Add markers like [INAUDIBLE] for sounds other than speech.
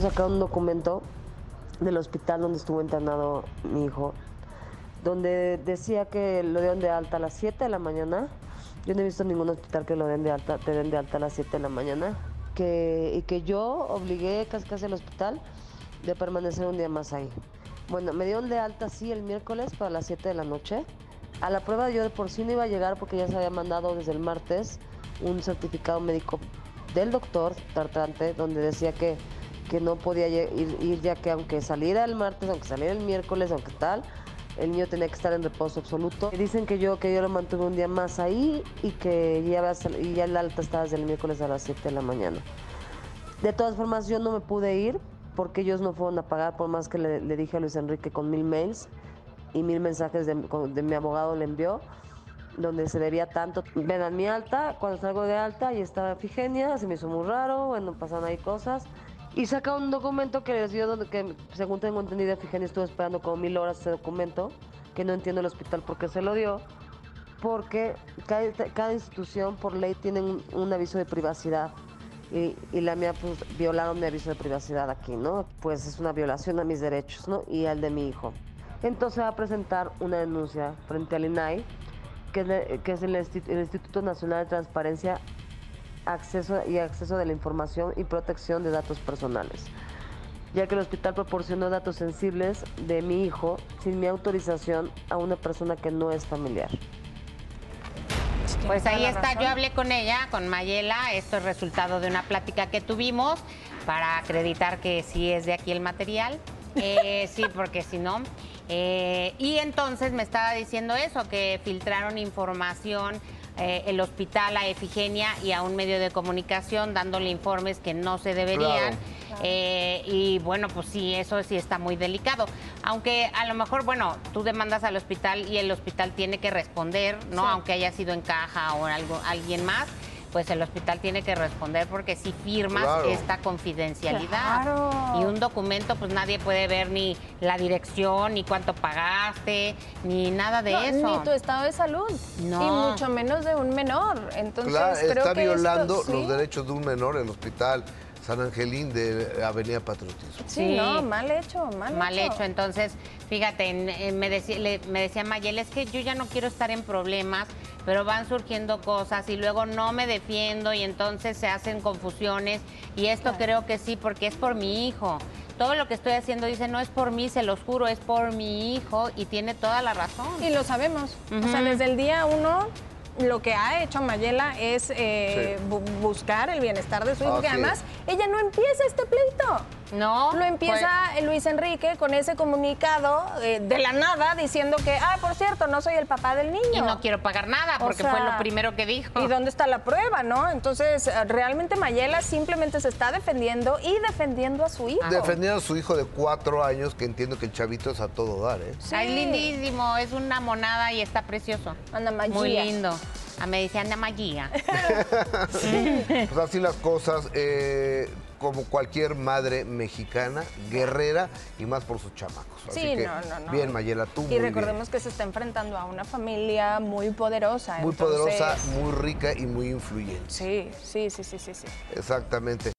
Sacaron un documento del hospital donde estuvo internado mi hijo, donde decía que lo dieron de alta a las 7 de la mañana. Yo no he visto ningún hospital que lo den de alta, te den de alta a las 7 de la mañana. Que, y que yo obligué casi casi al hospital de permanecer un día más ahí. Bueno, me dieron de alta sí el miércoles para las 7 de la noche. A la prueba yo de por sí no iba a llegar porque ya se había mandado desde el martes un certificado médico del doctor Tartante donde decía que, que no podía ir, ir ya que aunque saliera el martes, aunque saliera el miércoles, aunque tal, el niño tenía que estar en reposo absoluto. Dicen que yo, que yo lo mantuve un día más ahí y que ya, y ya el alta estaba desde el miércoles a las 7 de la mañana. De todas formas, yo no me pude ir porque ellos no fueron a pagar, por más que le, le dije a Luis Enrique con mil mails y mil mensajes de, de mi abogado le envió donde se debía tanto. Ven a mi alta, cuando salgo de alta y estaba Figenia, se me hizo muy raro, bueno, pasan ahí cosas. Y saca un documento que les dio, donde, que según tengo entendido, Figenia estuvo esperando como mil horas ese documento, que no entiendo el hospital por qué se lo dio, porque cada, cada institución por ley tiene un, aviso de privacidad. Y, y, la mía, pues, violaron mi aviso de privacidad aquí, ¿no? Pues es una violación a mis derechos, ¿no? Y al de mi hijo. Entonces va a presentar una denuncia frente al INAI que es, que es el, Instituto Nacional de Transparencia acceso y Acceso de la Información y Protección de Datos Personales, ya que el hospital proporcionó datos sensibles de mi hijo sin mi autorización a una persona que no es familiar. Pues ahí está, yo hablé con ella, con Mayela, esto es resultado de una plática que tuvimos para acreditar que sí es de aquí el material. Eh, sí, porque si no. Eh, y entonces me estaba diciendo eso, que filtraron información eh, el hospital a Efigenia y a un medio de comunicación dándole informes que no se deberían. Claro. Eh, y bueno, pues sí, eso sí está muy delicado. Aunque a lo mejor, bueno, tú demandas al hospital y el hospital tiene que responder, ¿no? Sí. Aunque haya sido en caja o algo, alguien más pues el hospital tiene que responder porque si firmas claro. esta confidencialidad claro. y un documento pues nadie puede ver ni la dirección ni cuánto pagaste ni nada de no, eso ni tu estado de salud no. y mucho menos de un menor entonces claro, creo está que violando esto, los derechos de un menor en el hospital San Angelín de Avenida Patriotismo. Sí, sí, no, mal hecho, mal, mal hecho. hecho. Entonces, fíjate, me decía, le, me decía Mayel, es que yo ya no quiero estar en problemas, pero van surgiendo cosas y luego no me defiendo y entonces se hacen confusiones. Y esto claro. creo que sí, porque es por mi hijo. Todo lo que estoy haciendo, dice, no es por mí, se los juro, es por mi hijo y tiene toda la razón. Y lo sabemos. Uh -huh. O sea, desde el día uno lo que ha hecho Mayela es eh, sí. bu buscar el bienestar de su hijo, que además ella no empieza este pleito. No. Lo empieza pues... Luis Enrique con ese comunicado eh, de la nada diciendo que, ah, por cierto, no soy el papá del niño. Y no quiero pagar nada porque o sea, fue lo primero que dijo. ¿Y dónde está la prueba, no? Entonces, realmente Mayela simplemente se está defendiendo y defendiendo a su hijo. Defendiendo a su hijo de cuatro años, que entiendo que el chavito es a todo dar, ¿eh? Sí. Ay, lindísimo, es una monada y está precioso. Anda Magia. Muy lindo. A me dice Ana Magia. [LAUGHS] pues así las cosas. Eh, como cualquier madre mexicana, guerrera y más por sus chamacos. Así sí, que, no, no, no. Bien, Mayela, tú. Y recordemos bien. que se está enfrentando a una familia muy poderosa. Muy entonces... poderosa, muy rica y muy influyente. Sí, sí, sí, sí, sí. sí. Exactamente.